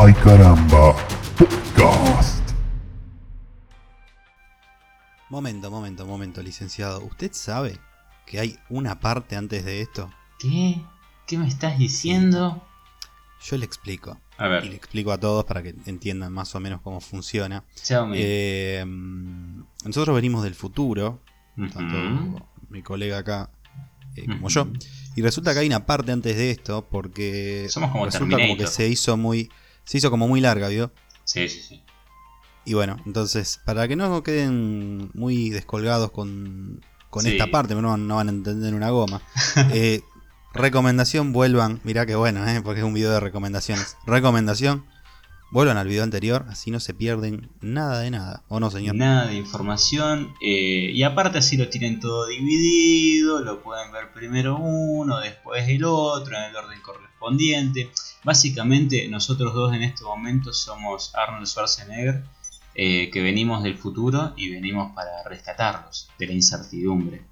Ay caramba, podcast. Momento, momento, momento, licenciado. ¿Usted sabe que hay una parte antes de esto? ¿Qué? ¿Qué me estás diciendo? Yo le explico. A Y le ver, explico a todos para que entiendan más o menos cómo funciona. Xiaomi. Eh, nosotros venimos del futuro, tanto mi colega acá eh, como yo. Y resulta que hay una parte antes de esto porque Somos como resulta como que se hizo muy se hizo como muy larga, ¿vio? Sí, sí, sí. Y bueno, entonces para que no queden muy descolgados con, con Sí. esta parte, no, no van a entender una goma. eh, recomendación, vuelvan, mirá que bueno, eh, porque es un video de recomendaciones. Recomendación, vuelvan al video anterior, así no se pierden nada de nada. ¿O no, señor? Nada de información. eh, y aparte así lo tienen todo dividido. Lo pueden ver primero uno, después el otro, en el orden correspondiente. Básicamente nosotros dos en este momento somos Arnold Schwarzenegger. eh, que venimos del futuro y venimos para rescatarlos de la incertidumbre.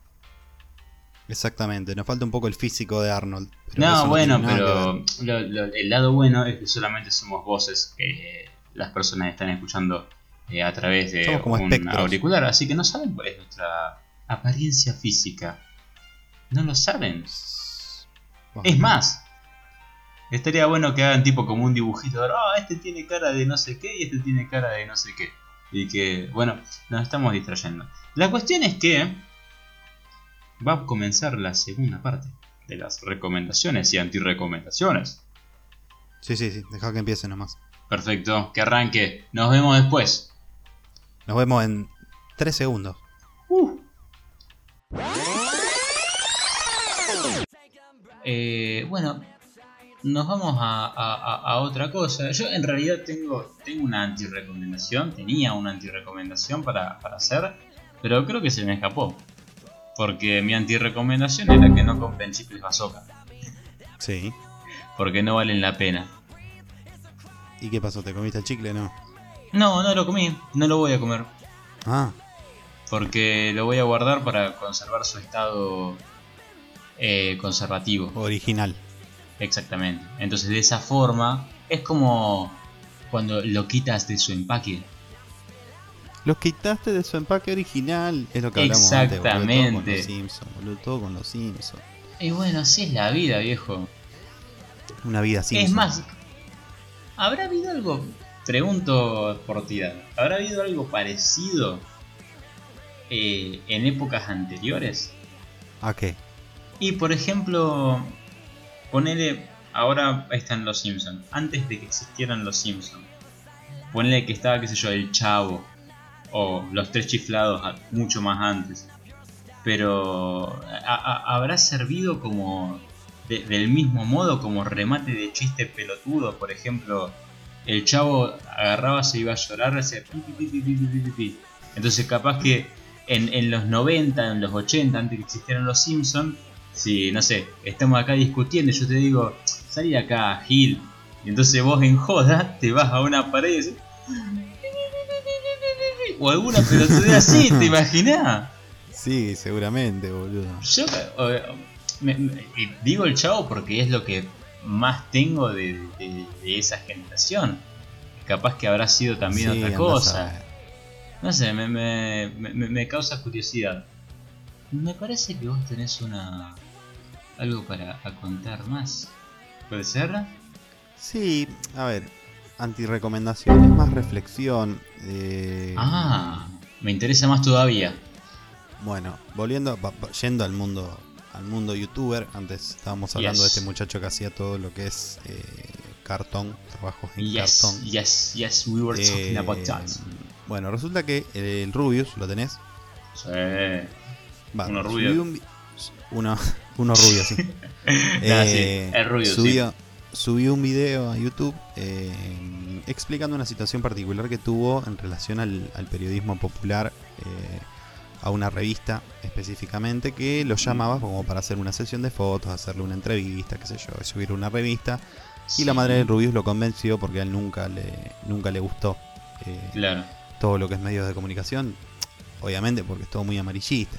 Exactamente, nos falta un poco el físico de Arnold. pero No, bueno, pero ver. lo- lo- el lado bueno es que solamente somos voces que las personas están escuchando eh, a través de como un espectros. auricular, así que no saben cuál es nuestra apariencia física. No lo saben. Bueno, Es más, estaría bueno que hagan tipo como un dibujito. de, Ah, este tiene cara de no sé qué y este tiene cara de no sé qué. Y que, bueno, nos estamos distrayendo. La cuestión es que va a comenzar la segunda parte de las recomendaciones y antirecomendaciones. Sí, sí, sí, deja que empiece nomás. Perfecto, que arranque. Nos vemos después. Nos vemos en 3 segundos. Eh, bueno, nos vamos a, a- a- a otra cosa. Yo en realidad tengo, tengo una antirecomendación, tenía una antirecomendación para, para hacer, pero creo que se me escapó. Porque mi antirecomendación era que no compren chicles bazooka, Sí. porque no valen la pena. ¿Y qué pasó? ¿Te comiste el chicle? No. No, no lo comí, no lo voy a comer, Ah, porque lo voy a guardar para conservar su estado eh, conservativo. original. Exactamente. Entonces de esa forma es como cuando lo quitas de su empaque. Los quitaste de su empaque original. Es lo que hablamos antes, boludo, Todo con Exactamente. los Simpsons, boludo, todo con los Simpsons. Y bueno, así es la vida, viejo. Una vida Simpson. Es más, ¿habrá habido algo? Pregunto por tirar. ¿Habrá habido algo parecido eh, en épocas anteriores? ¿A qué? Y por ejemplo, ponele, ahora están los Simpsons. Antes de que existieran los Simpsons, ponele que estaba, qué sé yo, el Chavo o los Tres Chiflados mucho más antes. Pero a- habrá servido como de- del mismo modo como remate de chiste pelotudo. Por ejemplo, el Chavo agarraba, se iba a llorar, hacía. Entonces capaz que en, en los 90, en los 80, antes que existieran los Simpsons, si, no sé, estamos acá discutiendo yo te digo, salí de acá, Gil. Y entonces vos en joda te vas a una pared y decís, o alguna pelotudez así, ¿te imaginás? Sí, seguramente, boludo. Yo me- me- digo el chavo porque es lo que más tengo de, de- de esa generación. Capaz que habrá sido también Sí, otra cosa. No sé, me, me- me- me causa curiosidad. Me parece que vos tenés una algo para contar más. ¿Puede ser? Sí, a ver. Antirecomendaciones, más reflexión. eh, Ah, me interesa más todavía. Bueno, volviendo, yendo al mundo, al mundo youtuber. Antes estábamos hablando de este muchacho que hacía todo lo que es eh, cartón, trabajos en Yes, cartón. yes, yes, we were talking Eh, about that. Bueno, resulta que el Rubius, ¿lo tenés? Sí. Va, Uno rubio. un uno, uno rubio, sí. Nah, sí, Eh, el rubio, sí. subió, subió un video a YouTube eh, explicando una situación particular que tuvo en relación al, al periodismo popular, eh, a una revista específicamente, que lo llamaba como para hacer una sesión de fotos, hacerle una entrevista, qué sé yo, subir una revista. Y la madre del Rubius lo convenció porque a él nunca le, nunca le gustó eh, Claro, todo lo que es medios de comunicación, obviamente porque es todo muy amarillista.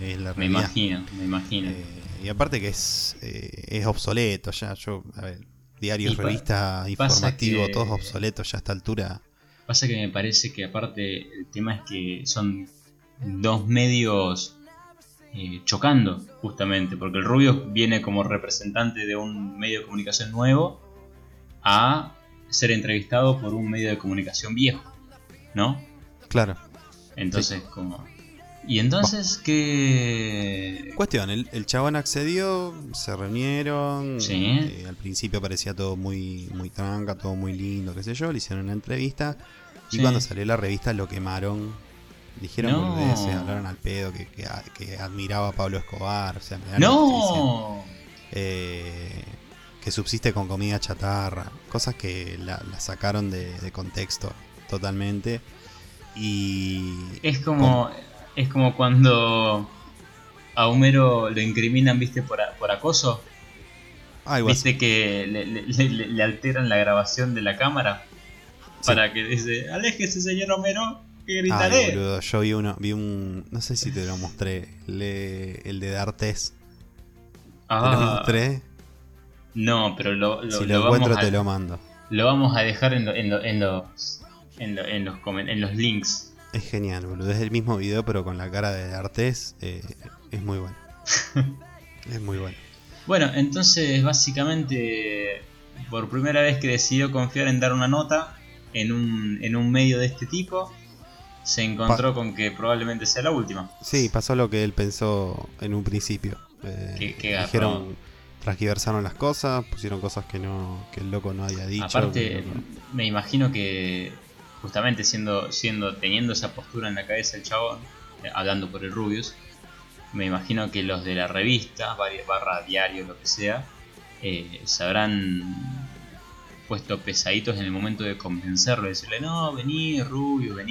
Es la me imagino, me imagino. Eh, y aparte que es, eh, es obsoleto ya. Yo, a ver, diarios, revistas, que- todos obsoletos ya a esta altura. Pasa que me parece que aparte el tema es que son dos medios eh, chocando, justamente, porque el Rubio viene como representante de un medio de comunicación nuevo a ser entrevistado por un medio de comunicación viejo, ¿no? Claro. Entonces, como... Y entonces, ¿qué...? Cuestión, el, el chabón accedió, se reunieron. Sí. eh, al principio parecía todo muy, muy tranca, todo muy lindo, qué sé yo. Le hicieron una entrevista. Y Sí. cuando salió la revista lo quemaron. Dijeron No. boludeces, hablaron al pedo, que, que, que admiraba a Pablo Escobar. O sea, que. ¡No! Eh, que subsiste con comida chatarra. Cosas que la, la sacaron de, de contexto totalmente. Y. Es como, es como cuando a Homero lo incriminan, ¿viste? Por, a- por acoso. Así. ¿Viste que le, le- le- le alteran la grabación de la cámara? Sí. Para que dice, aléjese señor Homero, que Ay, gritaré. boludo, yo vi uno, vi un, no sé si te lo mostré, le- el de D'Artes, te lo Ah, mostré, no, pero lo, lo, si lo lo, encuentro vamos a, te lo mando. lo vamos a dejar en, lo- en, lo- en los en, lo- en los en los links. Es genial, boludo, es el mismo video pero con la cara de D'Artes, eh, es muy bueno. es muy bueno. Bueno, entonces básicamente por primera vez que decidió confiar en dar una nota en un, en un medio de este tipo, se encontró con que probablemente sea la última. Sí, pasó lo que él pensó en un principio. Eh, Qué- qué dijeron, transgiversaron las cosas, pusieron cosas que no que el loco no había dicho. Aparte, me imagino que justamente siendo, siendo teniendo esa postura en la cabeza el chabón, eh, hablando por el Rubius, me imagino que los de la revista, barra diario, lo que sea, eh, se habrán puesto pesaditos en el momento de convencerlo, de decirle, no, vení, Rubio, que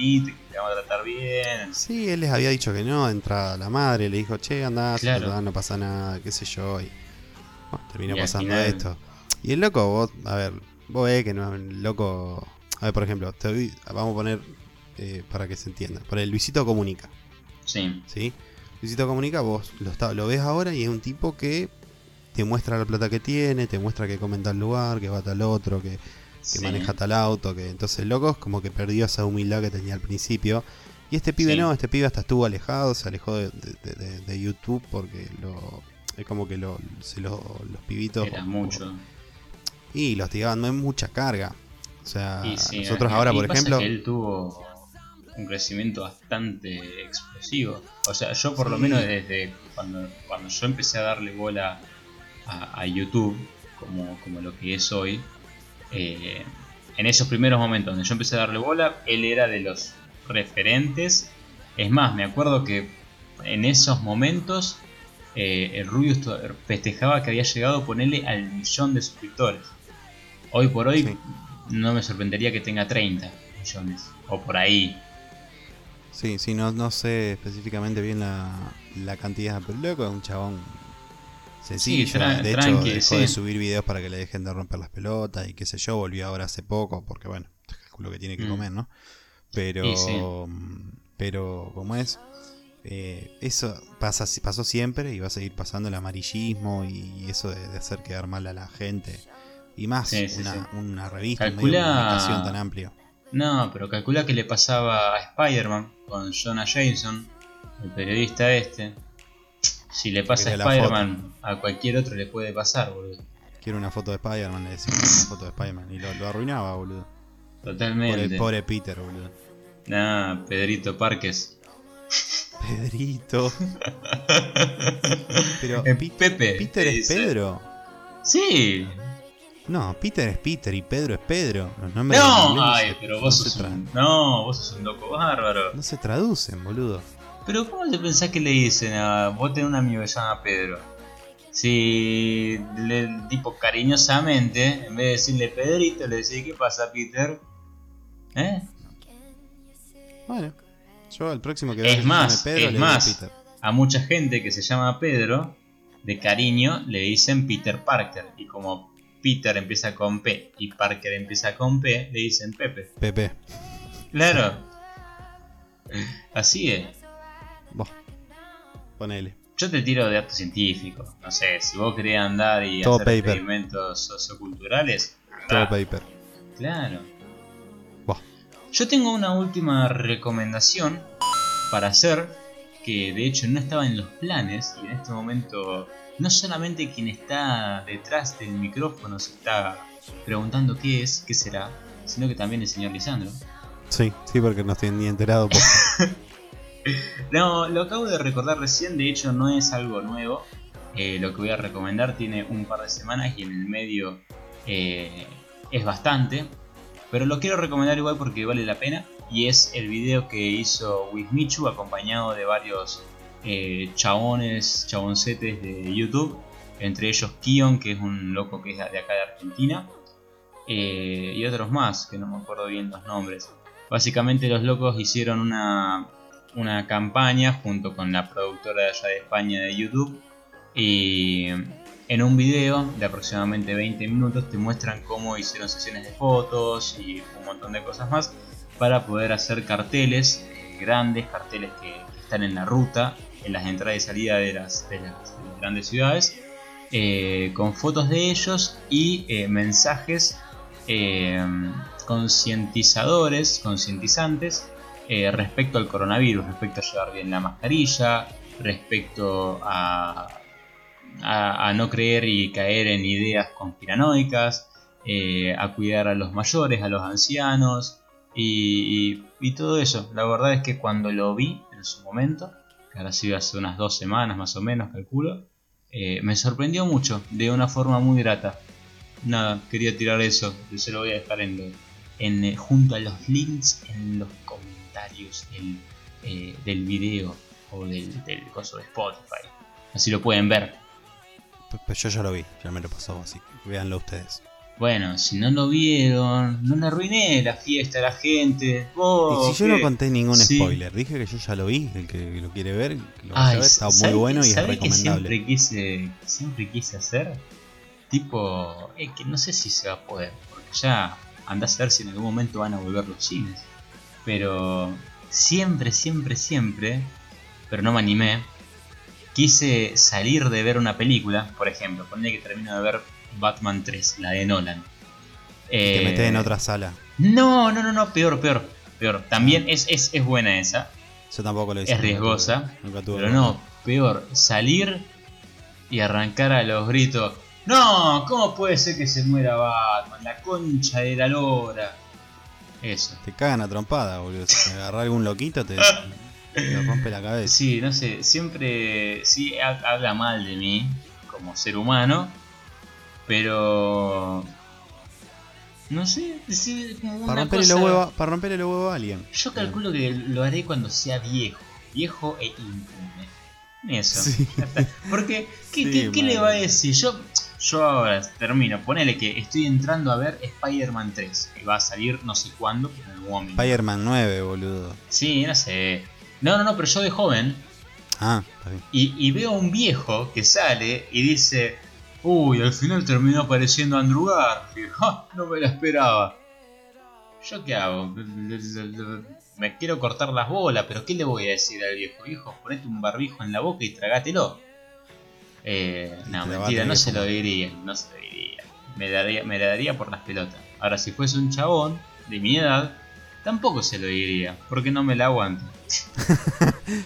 te vamos a tratar bien. Sí, él les había dicho que no, de entrada la madre le dijo, che, andá, Claro. no pasa nada, qué sé yo, y bueno, terminó Y pasando final- esto. Y el loco, vos, a ver, vos ves que no, el loco, a ver, por ejemplo, te doy- vamos a poner, eh, para que se entienda, por el Luisito Comunica, Sí, ¿sí? Luisito Comunica, vos lo, está- lo ves ahora y es un tipo que te muestra la plata que tiene, te muestra que come en tal lugar, que va a tal otro, que, que sí. maneja tal auto, que entonces el loco es como que perdió esa humildad que tenía al principio. Y este pibe Sí. no, este pibe hasta estuvo alejado, se alejó de, de- de- de YouTube porque lo es como que lo, se lo- los pibitos Era mucho. y los tiraban no es mucha carga. O sea, sí, nosotros ahora, por ejemplo, él tuvo un crecimiento bastante explosivo. O sea, yo por lo menos desde cuando, cuando yo empecé a darle bola a, a YouTube, como, como lo que es hoy, eh, en esos primeros momentos donde yo empecé a darle bola, él era de los referentes. Es más, me acuerdo que en esos momentos eh, el Rubius festejaba que había llegado a ponerle al millón de suscriptores. Hoy por hoy Sí. No me sorprendería que tenga 30 millones. O por ahí. sí, sí, no, no sé específicamente bien la, la cantidad, pero loco es un chabón sencillo. Sí, tra- de hecho, dejó sí. de subir videos para que le dejen de romper las pelotas y qué sé yo, volvió ahora hace poco, porque bueno, calculo que tiene que Mm. comer, ¿no? Pero, sí. pero como es, eh, eso pasa, pasó siempre y va a seguir pasando el amarillismo y eso de, de hacer quedar mal a la gente. Y más Sí, sí, una, sí. una revista, un medio de Calcula- comunicación tan amplio. No, pero calcula que le pasaba a Spider-Man con Jonah Jameson, el periodista este. Si le pasa a Spider-Man, a cualquier otro le puede pasar, boludo. Quiero una foto de Spider-Man, le decía una foto de Spider-Man. Y lo, lo arruinaba, boludo. Totalmente. pobre Peter, boludo. Nah, Pedrito Parques. Pedrito. Pero Pepe. Peter es. Pedro. Sí. No, Peter es Peter y Pedro es Pedro. Los nombres No, ay, se- pero vos no sos un. No, vos sos un loco bárbaro. No se traducen, boludo. Pero ¿cómo te pensás que le dicen a vos tenés un amigo que se llama Pedro? Si le tipo cariñosamente, en vez de decirle Pedrito, le decís ¿qué pasa Peter? ¿Eh? Bueno, yo al próximo que Es más, Pedro es le más. Peter. A mucha gente que se llama Pedro, de cariño, le dicen Peter Parker. Y como Peter empieza con P y Parker empieza con P, le dicen Pepe. Pepe. Claro. Así es. Vos. Ponele. Yo te tiro de datos científicos. No sé, si vos querés andar y Todo hacer paper. experimentos socioculturales. Todo paper. Claro. Yo tengo una última recomendación para hacer, que de hecho no estaba en los planes y en este momento no solamente quien está detrás del micrófono se está preguntando qué es, qué será, sino que también el señor Lisandro. Sí, sí, porque no estoy ni enterado. No, lo acabo de recordar recién, de hecho no es algo nuevo. Eh, lo que voy a recomendar tiene un par de semanas y en el medio eh, es bastante. Pero lo quiero recomendar igual porque vale la pena. Y es el video que hizo Wismichu acompañado de varios eh, chabones, chaboncetes de YouTube. Entre ellos Kion, que es un loco que es de acá de Argentina. eh, y otros más, que no me acuerdo bien los nombres. Básicamente los locos hicieron una, una campaña junto con la productora de allá de España de YouTube y en un video de aproximadamente 20 minutos te muestran cómo hicieron sesiones de fotos y un montón de cosas más para poder hacer carteles eh, grandes, carteles que, que están en la ruta, en las entradas y salidas de las, de las- de las grandes ciudades, eh, con fotos de ellos y eh, mensajes eh, concientizadores, concientizantes respecto al coronavirus, respecto a llevar bien la mascarilla, respecto a, no creer y caer en ideas conspiranoicas, a cuidar a los mayores, a los ancianos y- y todo eso. La verdad es que cuando lo vi en su momento, que ahora sido hace unas dos semanas más o menos, calculo, eh, me sorprendió mucho, de una forma muy grata. Nada, quería tirar eso, yo se lo voy a dejar en, en, eh, junto a los links en los comentarios del, eh, del video o del, del coso de Spotify. Así lo pueden ver. P- Pues yo ya lo vi, ya me lo pasó, así que véanlo ustedes. Bueno, si no lo vieron, no le arruiné la fiesta a la gente. Vos, y si yo no conté ningún Sí. spoiler, dije que yo ya lo vi, el que lo quiere ver, que lo Ay, ver, está muy ¿sabés- bueno y es sabés que recomendable. siempre quise, siempre quise hacer? Tipo, es que no sé si se va a poder, porque ya andás a ver si en algún momento van a volver los cines. Pero siempre, siempre, siempre, pero no me animé, quise salir de ver una película, por ejemplo, ponle que termino de ver Batman 3, la de Nolan. Te Eh, metes en otra sala. No, no, no, no, peor, peor, peor. También es, es, es buena esa, Yo tampoco lo hice. es riesgosa, Nunca tuve pero no, peor, salir y arrancar a los gritos. No, ¿cómo puede ser que se muera Batman? La concha de la lora. Eso. Te cagan a trompada, boludo. Si te agarra algún loquito, te, te rompe la cabeza. Sí, no sé, siempre sí ha- habla mal de mí como ser humano, pero no sé, decir como una Para romperle cosa- los huevos, para romperle los huevos a alguien. Yo calculo que lo haré cuando sea viejo, viejo e impune. Eso. Sí. Porque, ¿qué, Sí, qué- qué le va a decir? Yo, yo ahora termino, ponele que estoy entrando a ver Spider-Man 3, que va a salir no sé cuándo, pero en algún momento. Spider-Man 9, boludo. Sí, no sé. No, no, no, pero yo de joven, Ah, está bien. y, y veo a un viejo que sale y dice, uy, al final terminó apareciendo Andrew Garfield, ¡Ja! no me la esperaba. ¿Yo qué hago? Me quiero cortar las bolas, pero ¿qué le voy a decir al viejo? Viejo, ponete un barbijo en la boca y tragátelo. Eh, no, mentira, no se lo diría, no se lo diría. Me daría, me la daría por las pelotas. Ahora, si fuese un chabón de mi edad, tampoco se lo diría, porque no me la aguanto.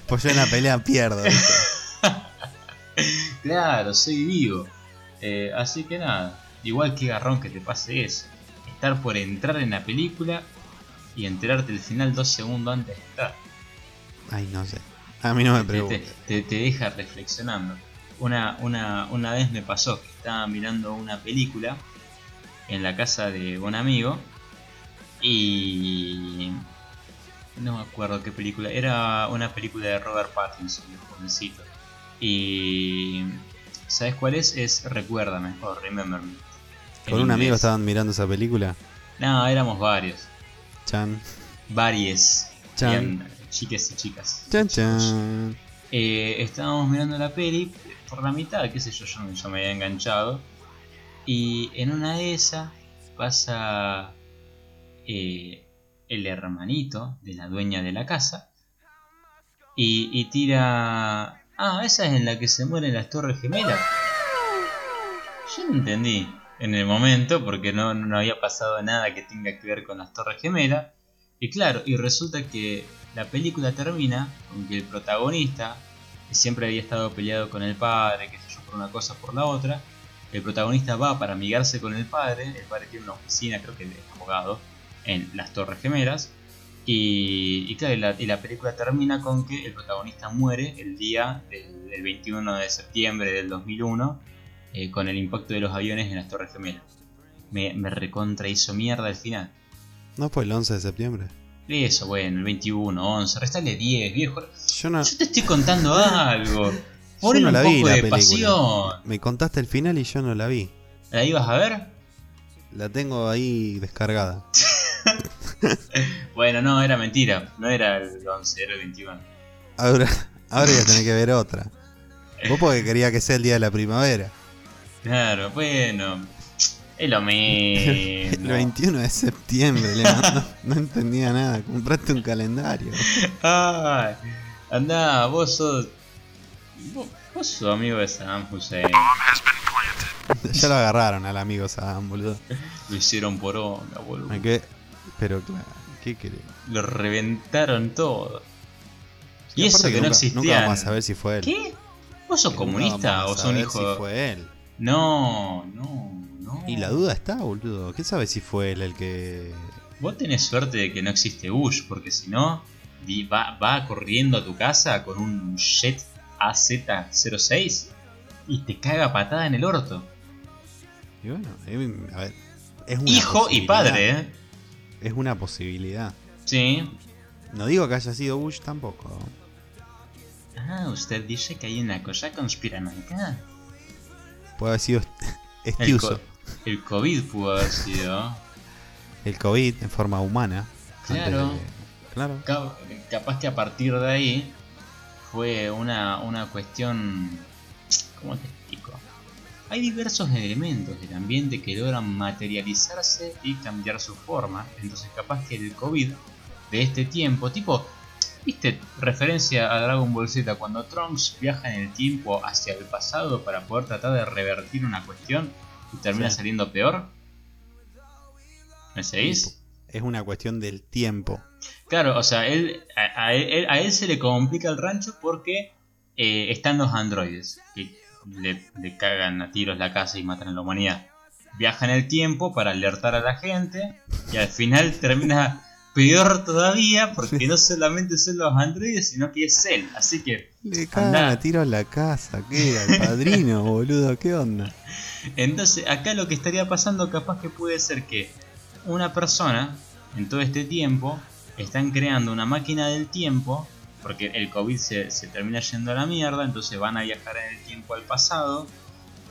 Pues yo en la pelea pierdo. Claro, soy vivo. Eh, así que nada, igual que garrón que te pase eso. Estar por entrar en la película y enterarte el final dos segundos antes de entrar. Ay, no sé. A mí no me Te, te, preguntes. te- te deja reflexionando. Una, una, una vez me pasó que estaba mirando una película en la casa de un amigo y no me acuerdo qué película, era una película de Robert Pattinson, de jovencito. Y ¿sabes cuál es? Es Recuérdame o Remember Me. en Con un amigo estaban mirando esa película. No, éramos varios. Chan. Varias. Chan. Chiques y chicas. Chan, chan. Eh, estábamos mirando la peli por la mitad, qué sé yo, yo, yo me había enganchado. Y en una de esas pasa eh, el hermanito de la dueña de la casa y, y tira, Ah, esa es en la que se mueren las Torres Gemelas. Yo no entendí en el momento porque no, no había pasado nada que tenga que ver con las Torres Gemelas. Y claro, y resulta que la película termina con que el protagonista, que siempre había estado peleado con el padre, que sé yo, por una cosa por la otra, el protagonista va para amigarse con el padre, el padre tiene una oficina, creo que de abogado, en las Torres Gemelas, y, y claro, y la, y la película termina con que el protagonista muere el día del, del 21 de septiembre del 2001 eh, con el impacto de los aviones en las Torres Gemelas. Me, me recontra hizo mierda al final. ¿No fue el 11 de septiembre? Eso, bueno, el 21, 11, restale 10, viejo. Yo no, Yo te estoy contando algo. Ponle no un la poco vi la de película. pasión. Me contaste el final y yo no la vi. ¿La ibas a ver? La tengo ahí descargada. Bueno, no, era mentira. No era el 11, era el 21. Ahora, ahora voy a tener que ver otra. Vos porque quería que sea el día de la primavera. Claro, bueno. Es lo El mismo. 21 de septiembre, Leo, no, no entendía nada. Compraste un calendario. Ay, andá, vos sos. Vos, vos sos amigo de Saddam Hussein. Ya lo agarraron al amigo Sam, boludo. Lo hicieron por onda, boludo. Me quedé- Pero claro, ¿qué querés? Lo reventaron todo. Y, Y eso que, no existía. Nunca vamos a saber si fue él. ¿Qué? ¿Vos sos Que comunista o sos un hijo si fue él. No, no, no. Y la duda está, boludo. ¿Qué sabe si fue él el que. Vos tenés suerte de que no existe Bush, porque si no, va, va corriendo a tu casa con un Jet AZ06 y te caga patada en el orto. Y bueno, a ver. Es una Hijo y padre, ¿eh? Es una posibilidad. Sí. No digo que haya sido Bush tampoco. Ah, usted dice que hay una cosa conspiranoica. Puede haber sido El, Estiuso. co- el COVID pudo haber sido. El COVID en forma humana. Claro. claro. Ca- Capaz que a partir de ahí fue una, una cuestión. ¿Cómo te explico? Hay diversos elementos del ambiente que logran materializarse y cambiar su forma. Entonces, capaz que el COVID de este tiempo, tipo, ¿viste? Referencia a Dragon Ball Z, cuando Trunks viaja en el tiempo hacia el pasado para poder tratar de revertir una cuestión y termina Sí. saliendo peor. ¿Me seguís? Es una cuestión del tiempo. Claro, o sea, él, a, a él, a él se le complica el rancho porque eh, están los androides que le, le cagan a tiros la casa y matan a la humanidad. Viaja en el tiempo para alertar a la gente y al final termina peor todavía porque no solamente son los androides sino que es él. Así que, Le cagan a tiro a la casa. ¿Qué? Al padrino, boludo. ¿Qué onda? entonces acá lo que estaría pasando capaz que puede ser que una persona en todo este tiempo están creando una máquina del tiempo porque el COVID se, se termina yendo a la mierda, entonces van a viajar en el tiempo al pasado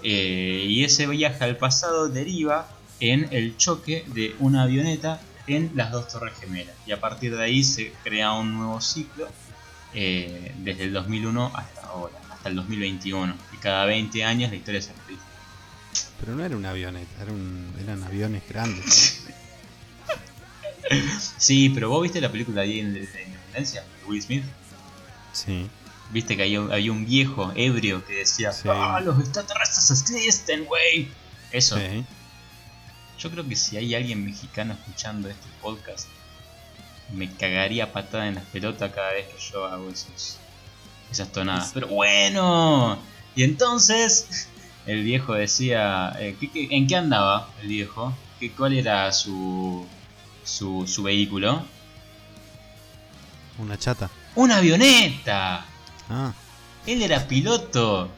eh, y ese viaje al pasado deriva en el choque de una avioneta en las dos torres gemelas y a partir de ahí se crea un nuevo ciclo eh, desde el 2001 hasta ahora, hasta el 2021 y cada 20 años la historia se repite. Pero no era una avioneta, era un- eran aviones grandes. Sí, pero vos viste la película de de- de Independencia de Will Smith. Sí. Viste que había, había un viejo ebrio que decía: Sí. ¡Ah, los extraterrestres existen, güey! Eso. Sí. Yo creo que si hay alguien mexicano escuchando este podcast, me cagaría patada en las pelotas cada vez que yo hago esos, esas tonadas. Pero bueno, y entonces el viejo decía: eh, ¿qué- qué- ¿En qué andaba el viejo? ¿Qué, ¿Cuál era su, su, su vehículo? Una chata. ¡Una avioneta! Ah. Él era piloto.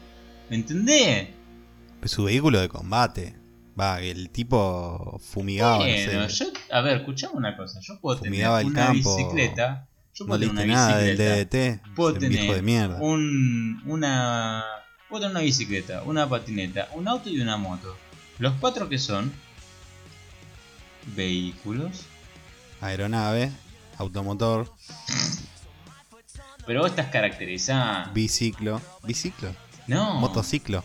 ¿Me entendés? Pues su vehículo de combate. Va, el tipo fumigaba, bueno, no sé. yo, a ver, escuchame una cosa. Yo puedo tener Fumigaba una campo. bicicleta. Yo No puedo tener leíste una nada del bicicleta. DDT. Puedo tener de mierda. un, una, puedo tener una bicicleta, una patineta, un auto y una moto. Los cuatro que son vehículos. Aeronave, automotor, Pero vos estás caracterizada. biciclo. ¿Biciclo? No. Motociclo.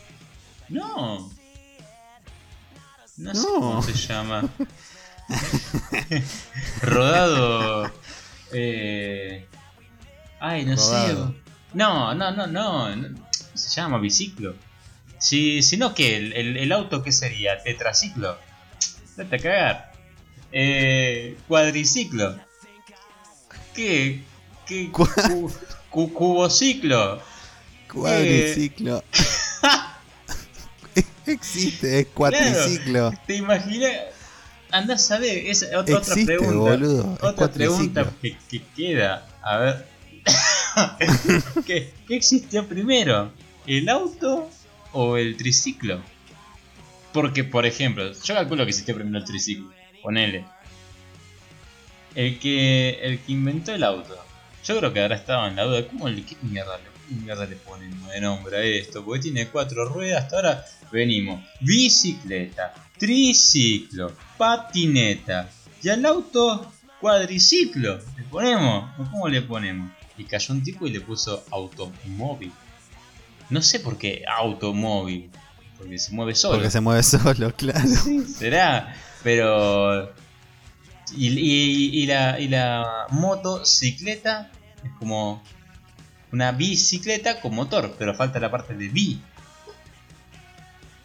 No. No, sé cómo se llama. Rodado. Eh... Ay, no Rodado. sé. No, no, no, no. no, Se llama biciclo. Si, si no, ¿qué? ¿El, el, el auto qué sería? ¿Tetraciclo? Date a cagar. Eh, cuadriciclo. ¿Qué? ¿Qué? Cu- cubociclo. Cuadriciclo. Existe, es cuatriciclo. ¿Te imaginas? Andás a ver, es otra, otra pregunta. boludo. Otra pregunta que queda. A ver. ¿Qué, qué existió primero? ¿El auto o el triciclo? Porque, por ejemplo, yo calculo que existió primero el triciclo. Ponele. El que, el que inventó el auto. Yo creo que ahora estaba en la duda. ¿Cómo le, qué mierda, le- qué mierda le ponen de nombre a esto? Porque tiene cuatro ruedas. Hasta ahora venimos. Bicicleta, triciclo, patineta. Y al auto, cuadriciclo. ¿Le ponemos? ¿O ¿Cómo le ponemos? Y cayó un tipo y le puso automóvil. No sé por qué automóvil. Porque se mueve solo. Porque se mueve solo, claro. Será, pero. Y, y- y la, y la motocicleta es como una bicicleta con motor, pero falta la parte de bi.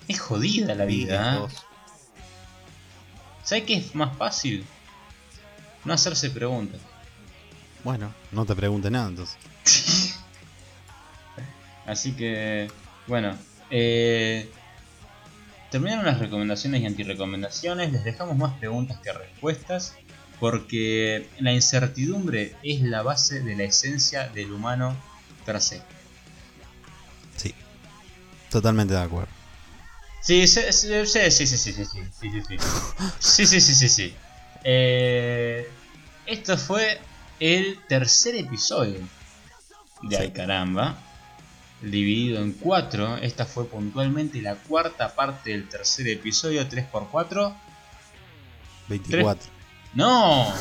Es jodida la vida, ¿eh? Dos. ¿Sabes qué es más fácil? No hacerse preguntas. Bueno, no te pregunte nada entonces. Así que, bueno, eh, terminaron las recomendaciones y antirecomendaciones. Les dejamos más preguntas que respuestas. Porque la incertidumbre es la base de la esencia del humano per se. Sí. Totalmente de acuerdo. Sí, sí, sí, sí, sí, sí, sí, sí, sí, sí, sí, sí, sí, sí. Eh, esto fue el tercer episodio de. Ay Caramba, dividido en cuatro. Esta fue puntualmente la cuarta parte del tercer episodio, 3x4. 24. ¡No!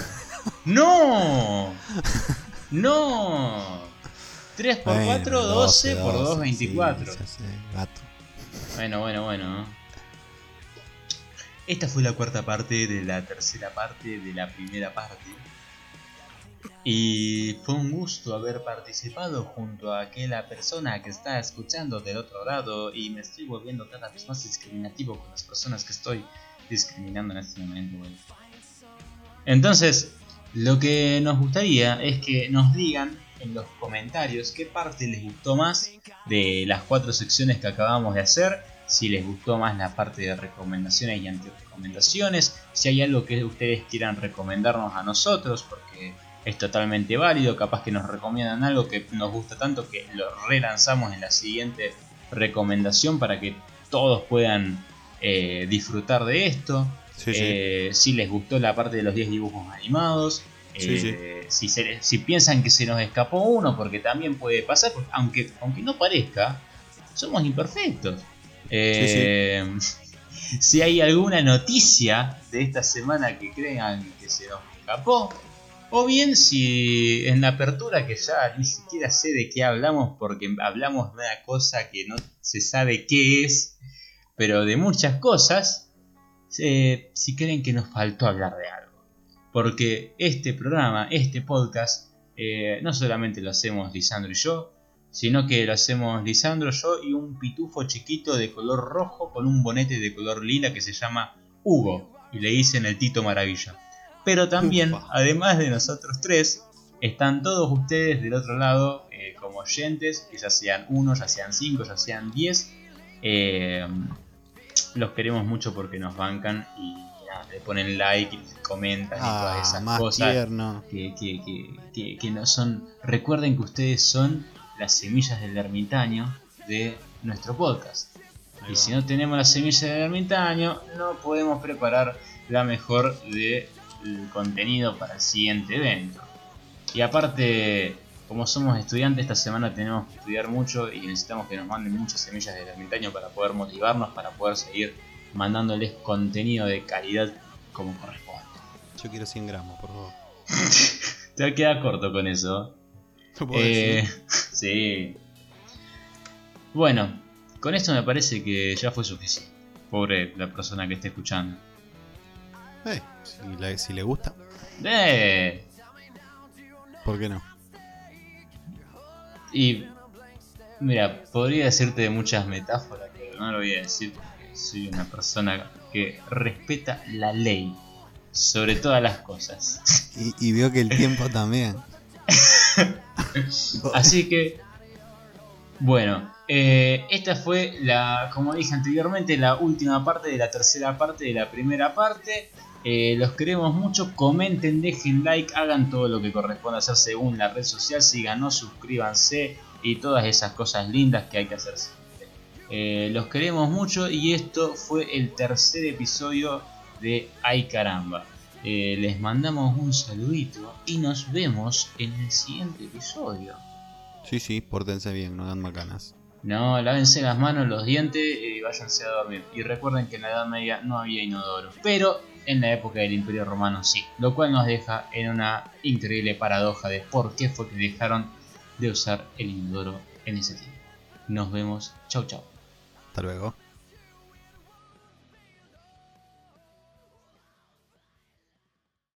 ¡No! ¡No! 3x4, Bueno, 12, por 2, 12, 24. sí, sé, gato. Bueno, bueno, bueno. Esta fue la cuarta parte de la tercera parte de la primera parte. Y fue un gusto haber participado junto a aquella persona que está escuchando del otro lado y me estoy volviendo cada vez más discriminativo con las personas que estoy discriminando en este momento. Entonces, lo que nos gustaría es que nos digan en los comentarios qué parte les gustó más de las cuatro secciones que acabamos de hacer. Si les gustó más la parte de recomendaciones y antirecomendaciones. Si hay algo que ustedes quieran recomendarnos a nosotros, porque es totalmente válido. Capaz que nos recomiendan algo que nos gusta tanto que lo relanzamos en la siguiente recomendación para que todos puedan eh, disfrutar de esto. Sí, sí. Eh, si les gustó la parte de los 10 dibujos animados. Sí, eh, Si, se les- si piensan que se nos escapó uno, porque también puede pasar, porque aunque, aunque no parezca, somos imperfectos. Si hay alguna noticia de esta semana que crean que se nos escapó, o bien si en la apertura que ya ni siquiera sé de qué hablamos porque hablamos de una cosa que no se sabe qué es, pero de muchas cosas, eh, si creen que nos faltó hablar de algo. Porque este programa, este podcast, eh, no solamente lo hacemos Lisandro y yo, sino que lo hacemos Lisandro, yo y un pitufo chiquito de color rojo con un bonete de color lila que se llama Hugo, y le dicen el Tito Maravilla. Pero también, Ufa. además de nosotros tres, están todos ustedes del otro lado eh, como oyentes, que ya sean uno, ya sean cinco, ya sean diez. Eh, los queremos mucho porque nos bancan y nada, le ponen like y comentan y todas Ah, esas más cosas que, que, que, que, no son. Recuerden que ustedes son las semillas del ermitaño de nuestro podcast. Y si no tenemos las semillas del ermitaño, no podemos preparar la mejor contenido para el siguiente evento. Y aparte, como somos estudiantes, esta semana tenemos que estudiar mucho y necesitamos que nos manden muchas semillas del ermitaño para poder motivarnos, para poder seguir mandándoles contenido de calidad como corresponde. Yo quiero 100 gramos, por favor. Te va a quedar corto con eso. ¿Lo puedo Eh, decir? sí. Bueno, con esto me parece que ya fue suficiente. Pobre la persona que esté escuchando. Eh, si, le, si le gusta, Eh, ¿por qué no? y Mira, podría decirte de muchas metáforas, pero no lo voy a decir porque soy una persona que respeta la ley sobre todas las cosas. Y, y veo que el tiempo también. Así que, bueno, eh, esta fue la, como dije anteriormente, la última parte de la tercera parte de la primera parte. Eh, los queremos mucho, comenten, dejen like, hagan todo lo que corresponde hacer según la red social, síganos, suscríbanse y todas esas cosas lindas que hay que hacer siempre. Eh, los queremos mucho y esto fue el tercer episodio de Ay caramba. Les mandamos un saludito y nos vemos en el siguiente episodio. Sí, sí, pórtense bien, no dan macanas. No, lávense las manos, los dientes y váyanse a dormir. Y recuerden que en la Edad Media no había inodoro, pero en la época del Imperio Romano sí. Lo cual nos deja en una increíble paradoja de por qué fue que dejaron de usar el inodoro en ese tiempo. Nos vemos, chau chau. Hasta luego.